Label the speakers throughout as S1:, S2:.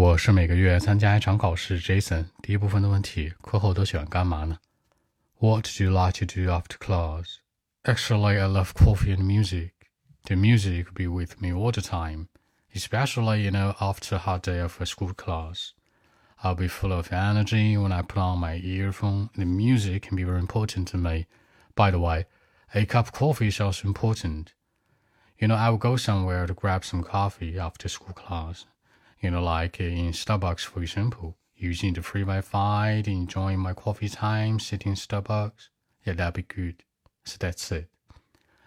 S1: 我是每个月参加一场考试，Jason。第一部分的问题，课后都喜欢干嘛呢？What do you like to do after class? Actually, I love coffee and music. The music will be with me all the time, especially you know after a hard day of a school class. I'll be full of energy when I put on my earphone. The music can be very important to me. By the way, a cup of coffee is also important. You know, I will go somewhere to grab some coffee after school class you know, like in Starbucks, for example, using the free Wi-Fi, enjoying my coffee time, sitting in Starbucks. Yeah, that'd be good. So that's it.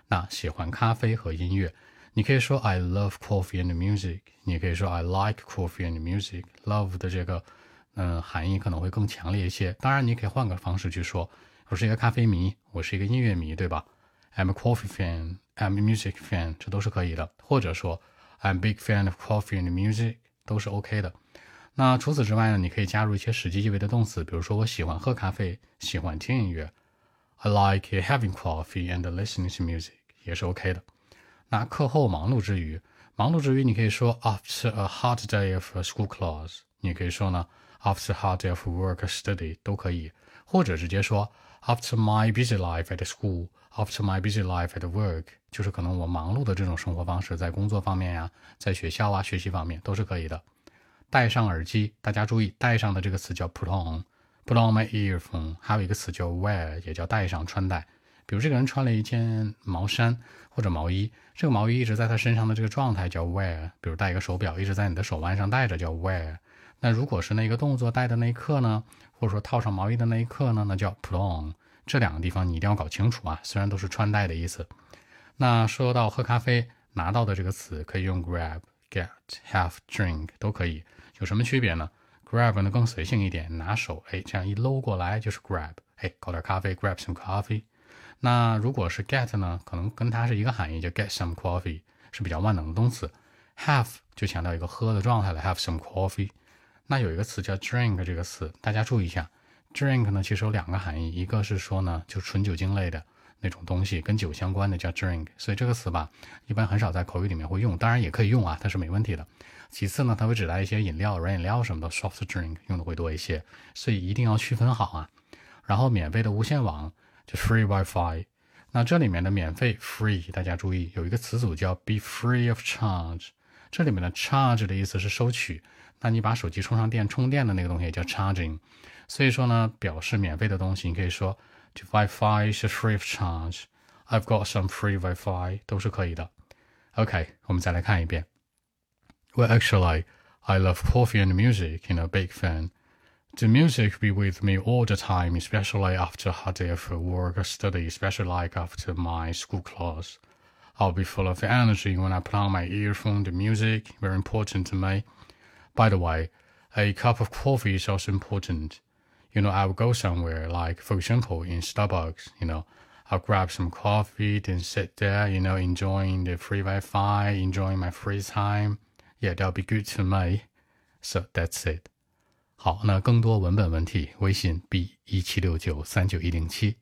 S1: 那喜欢咖啡和音乐，你可以说 I love coffee and music，你可以说 I like coffee and music。Love 的这个嗯含义可能会更强烈一些。当然，你可以换个方式去说，我是一个咖啡迷，我是一个音乐迷，对吧？I'm a coffee fan, I'm a music fan，这都是可以的。或者说 I'm a big fan of coffee and music。 都是 OK 的。那除此之外呢，你可以加入一些实际意味的动词，比如说我喜欢喝咖啡，喜欢听音乐，I like having coffee and listening to music，也是 OK 的。那课后忙碌之余，忙碌之余，你可以说 after a hard day of school class，你可以说呢 after hard day of work study 都可以，或者直接说 after my busy life at school，after my busy life at work。就是可能我忙碌的这种生活方式，在工作方面呀，在学校啊学习方面都是可以的。戴上耳机，大家注意，戴上的这个词叫 put on，put on my earphone。还有一个词叫 wear，也叫戴上穿戴。比如这个人穿了一件毛衫或者毛衣，这个毛衣一直在他身上的这个状态叫 wear。比如戴一个手表，一直在你的手腕上戴着叫 wear。那如果是那个动作戴的那一刻呢，或者说套上毛衣的那一刻呢，那叫 put on。这两个地方你一定要搞清楚啊，虽然都是穿戴的意思。那说到喝咖啡拿到的这个词，可以用 grab、get、have、drink 都可以，有什么区别呢？grab 呢更随性一点，拿手哎这样一搂过来就是 grab，哎搞点咖啡，grab some coffee。那如果是 get 呢，可能跟它是一个含义，就 get some coffee 是比较万能的动词。have 就强调一个喝的状态了，have some coffee。那有一个词叫 drink 这个词，大家注意一下，drink 呢其实有两个含义，一个是说呢就纯酒精类的。那种东西跟酒相关的叫 drink，所以这个词吧，一般很少在口语里面会用，当然也可以用啊，它是没问题的。其次呢，它会指代一些饮料、软饮料什么的，soft drink 用的会多一些，所以一定要区分好啊。然后免费的无线网就 free WiFi，那这里面的免费 free，大家注意有一个词组叫 be free of charge，这里面的 charge 的意思是收取，那你把手机充上电充电的那个东西也叫 charging，所以说呢，表示免费的东西，你可以说。to Wi-Fi is free of charge. I've got some free Wi-Fi，都是可以的。OK，我们再来看一遍。Well, actually, I love coffee and music. You know, big fan. The music be with me all the time, especially after a hard day of work or study, especially like after my school class. I'll be full of energy when I put on my earphone. The music very important to me. By the way, a cup of coffee is also important you know, I will go somewhere, like for example, in Starbucks, you know, I'll grab some coffee, then sit there, you know, enjoying the free Wi-Fi, enjoying my free time. Yeah, that'll be good to me. So that's it. 好，那更多文本问题，微信 b 一七六九三九一零七。